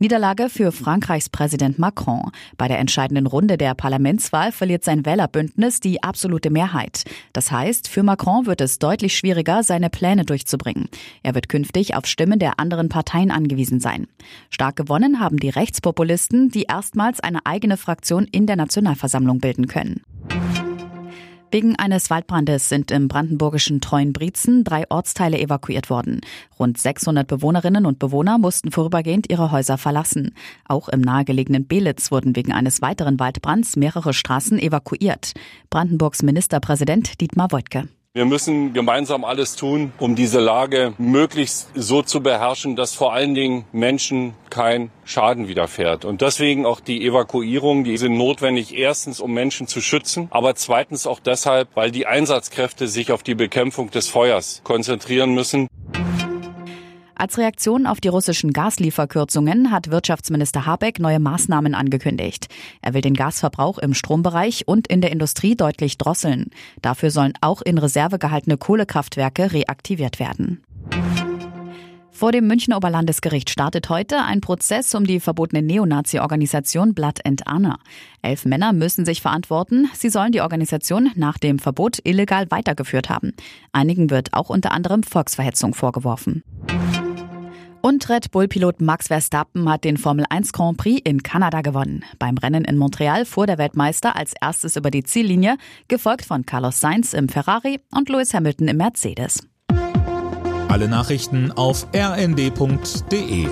Niederlage für Frankreichs Präsident Macron. Bei der entscheidenden Runde der Parlamentswahl verliert sein Wählerbündnis die absolute Mehrheit. Das heißt, für Macron wird es deutlich schwieriger, seine Pläne durchzubringen. Er wird künftig auf Stimmen der anderen Parteien angewiesen sein. Stark gewonnen haben die Rechtspopulisten, die erstmals eine eigene Fraktion in der Nationalversammlung bilden können. Wegen eines Waldbrandes sind im brandenburgischen Treuenbrietzen drei Ortsteile evakuiert worden. Rund 600 Bewohnerinnen und Bewohner mussten vorübergehend ihre Häuser verlassen. Auch im nahegelegenen Belitz wurden wegen eines weiteren Waldbrands mehrere Straßen evakuiert. Brandenburgs Ministerpräsident Dietmar Woidke. Wir müssen gemeinsam alles tun, um diese Lage möglichst so zu beherrschen, dass vor allen Dingen Menschen kein Schaden widerfährt. Und deswegen auch die Evakuierung, die sind notwendig, erstens, um Menschen zu schützen, aber zweitens auch deshalb, weil die Einsatzkräfte sich auf die Bekämpfung des Feuers konzentrieren müssen. Als Reaktion auf die russischen Gaslieferkürzungen hat Wirtschaftsminister Habeck neue Maßnahmen angekündigt. Er will den Gasverbrauch im Strombereich und in der Industrie deutlich drosseln. Dafür sollen auch in Reserve gehaltene Kohlekraftwerke reaktiviert werden. Vor dem Münchner Oberlandesgericht startet heute ein Prozess um die verbotene Neonazi-Organisation Blood and Honor. Elf Männer müssen sich verantworten. Sie sollen die Organisation nach dem Verbot illegal weitergeführt haben. Einigen wird auch unter anderem Volksverhetzung vorgeworfen. Und Red Bull-Pilot Max Verstappen hat den Formel 1 Grand Prix in Kanada gewonnen. Beim Rennen in Montreal fuhr der Weltmeister als erstes über die Ziellinie, gefolgt von Carlos Sainz im Ferrari und Lewis Hamilton im Mercedes. Alle Nachrichten auf rnd.de